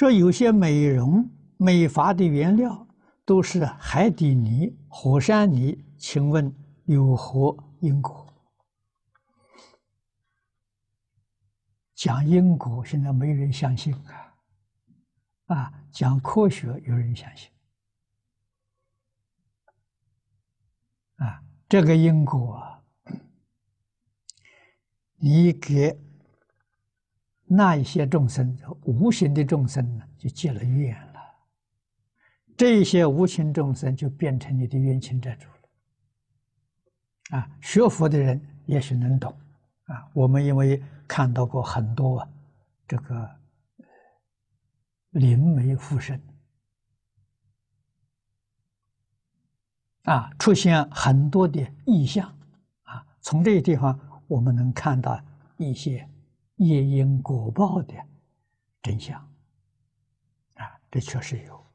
说有些美容美发的原料都是海底泥、火山泥，请问有何因果？讲因果，现在没人相信啊！啊，讲科学有人相信。啊，这个因果，你给那一些众生，无形的众生呢，就结了怨了。这些无形众生就变成你的冤亲债主了。啊，学佛的人也许能懂。啊，我们因为看到过很多这个灵媒附身，啊，出现很多的异象，啊，从这个地方我们能看到一些业因果报的真相，啊，这确实有。